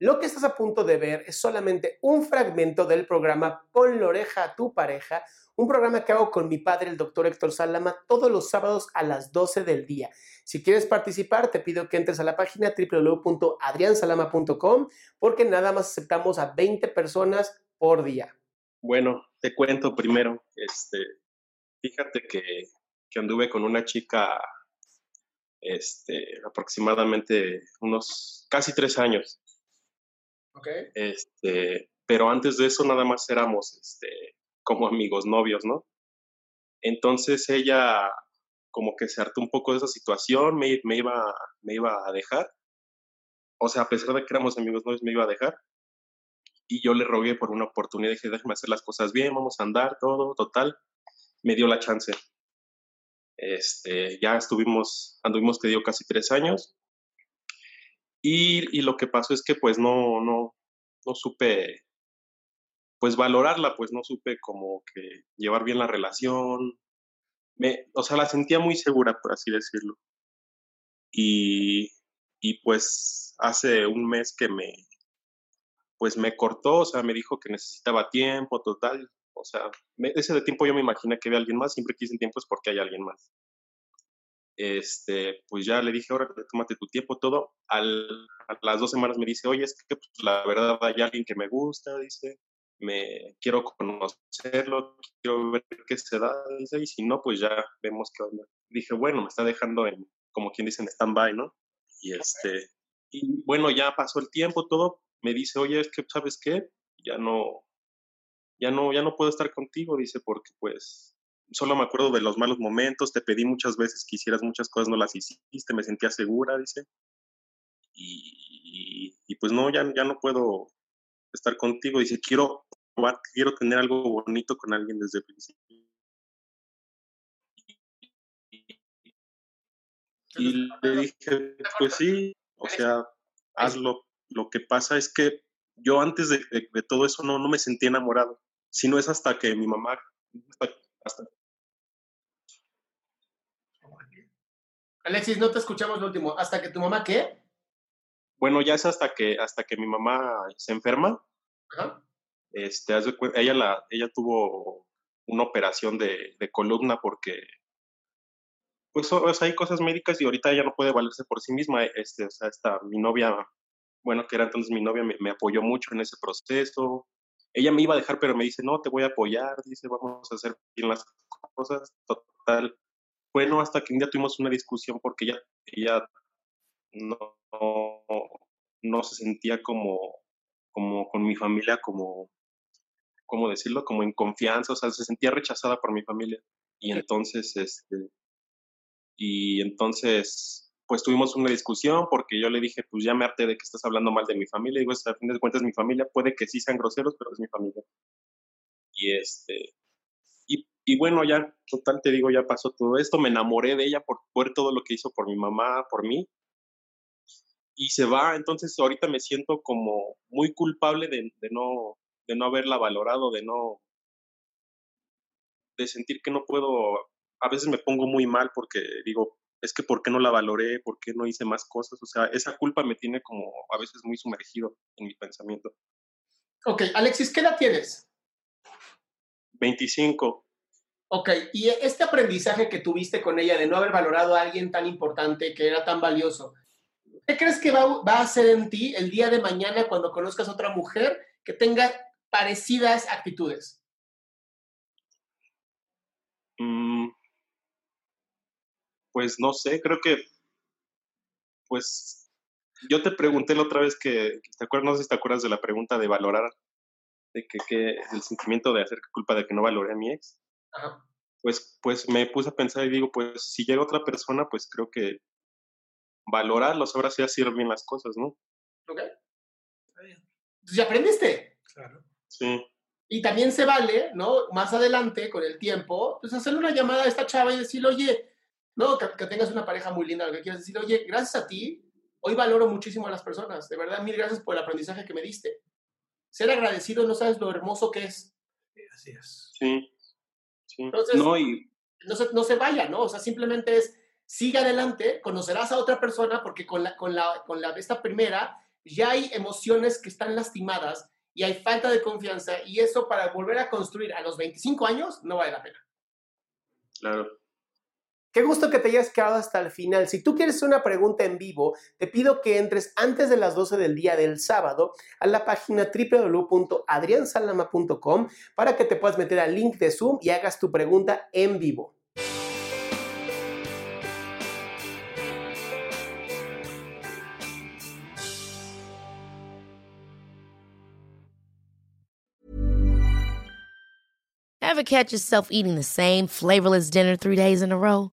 Lo que estás a punto de ver es solamente un fragmento del programa Pon la oreja a tu pareja, un programa que hago con mi padre, el doctor Héctor Salama, todos los sábados a las 12 del día. Si quieres participar, te pido que entres a la página www.adriansalama.com porque nada más aceptamos a 20 personas por día. Bueno, te cuento primero, este, fíjate que, que anduve con una chica este, aproximadamente unos casi tres años. Okay. Este, pero antes de eso nada más éramos este, como amigos, novios, ¿no? Entonces ella como que se hartó un poco de esa situación, me, iba, me iba a dejar. O sea, a pesar de que éramos amigos novios, me iba a dejar. Y yo le rogué por una oportunidad, dije, déjame hacer las cosas bien, vamos a andar, todo, total. Me dio la chance. Este, ya estuvimos, anduvimos, te digo, casi tres años. Y, lo que pasó es que pues no, no, no supe pues valorarla, pues no supe como que llevar bien la relación. Me, o sea, la sentía muy segura, por así decirlo. Y, y pues hace un mes que me, pues me cortó, o sea, me dijo que necesitaba tiempo, total. O sea, ese de tiempo yo me imaginé que había alguien más, siempre quise tiempo es porque hay alguien más este, pues ya le dije, ahora tómate tu tiempo, todo. Al, a las dos semanas me dice, oye, es que pues, la verdad hay alguien que me gusta, dice, me quiero conocerlo, quiero ver qué se da, dice, y si no, pues ya vemos qué onda. Dije, bueno, me está dejando en, como quien dice, en stand-by, ¿no? Y este, y bueno, ya pasó el tiempo, todo, me dice, oye, es que, ¿sabes qué? Ya no, ya no, ya no puedo estar contigo, dice, porque pues solo me acuerdo de los malos momentos, te pedí muchas veces que hicieras muchas cosas, no las hiciste, me sentía segura, dice. Y, y, pues no, ya, ya no puedo estar contigo, dice, quiero quiero tener algo bonito con alguien desde el principio. Y le dije, pues sí, o sea, hazlo. Lo que pasa es que yo antes de, de, de todo eso no, no me sentía enamorado, sino es hasta que mi mamá, hasta, hasta Alexis, no te escuchamos lo último. ¿Hasta que tu mamá qué? Bueno, ya es hasta que, hasta que mi mamá se enferma. Ajá. Este, ella, la, ella tuvo una operación de, de columna porque, pues, o sea, hay cosas médicas y ahorita ella no puede valerse por sí misma. Este, o sea, esta, mi novia, bueno, que era entonces mi novia, me, me apoyó mucho en ese proceso. Ella me iba a dejar, pero me dice, no, te voy a apoyar, dice, vamos a hacer bien las cosas. Total, bueno, hasta que un día tuvimos una discusión porque ella, ella no, no, se sentía como, como con mi familia, como, ¿cómo decirlo? Como en confianza, o sea, se sentía rechazada por mi familia. Y entonces, este, y entonces, pues tuvimos una discusión porque yo le dije, pues ya me harté de que estás hablando mal de mi familia. Y digo, a fin de cuentas, mi familia puede que sí sean groseros, pero es mi familia. Y este, y bueno, ya, total, te digo, ya pasó todo esto, me enamoré de ella por ver todo lo que hizo por mi mamá, por mí, y se va, entonces ahorita me siento como muy culpable de, de, no, de no haberla valorado, de no, de sentir que no puedo, a veces me pongo muy mal porque digo, es que ¿por qué no la valoré? ¿Por qué no hice más cosas? O sea, esa culpa me tiene como a veces muy sumergido en mi pensamiento. Ok, Alexis, ¿qué edad tienes? 25. Ok, y este aprendizaje que tuviste con ella de no haber valorado a alguien tan importante, que era tan valioso, ¿Qué crees que va, a hacer en ti el día de mañana cuando conozcas a otra mujer que tenga parecidas actitudes? Mm, pues no sé, creo que, pues, yo te pregunté la otra vez que, ¿te acuerdas? No sé si te acuerdas de la pregunta de valorar, de que, que el sentimiento de hacer culpa de que no valoré a mi ex. Ajá. Pues, pues me puse a pensar y digo, pues si llega otra persona, pues creo que valorarlo, ahora sí hacer bien las cosas, ¿no? ¿Ok? Entonces ya aprendiste. Claro. Sí. Y también se vale, ¿no? Más adelante, con el tiempo, pues hacerle una llamada a esta chava y decirle, oye, no, que, que tengas una pareja muy linda, lo que quieras decir, oye, gracias a ti, hoy valoro muchísimo a las personas. De verdad, mil gracias por el aprendizaje que me diste. Ser agradecido, no sabes lo hermoso que es. Sí, así es. Sí. Sí. Entonces- no, y No se, no se vaya, ¿no? O sea, simplemente es, sigue adelante, conocerás a otra persona, porque con, la, con, la, con la, esta primera ya hay emociones que están lastimadas y hay falta de confianza, y eso para volver a construir a los 25 años no vale la pena. claro. Qué gusto que te hayas quedado hasta el final. Si tú quieres una pregunta en vivo, te pido que entres antes de las 12 del día del sábado a la página www.adriansalama.com para que te puedas meter al link de Zoom y hagas tu pregunta en vivo. Ever catch yourself eating the same flavorless dinner three days in a row?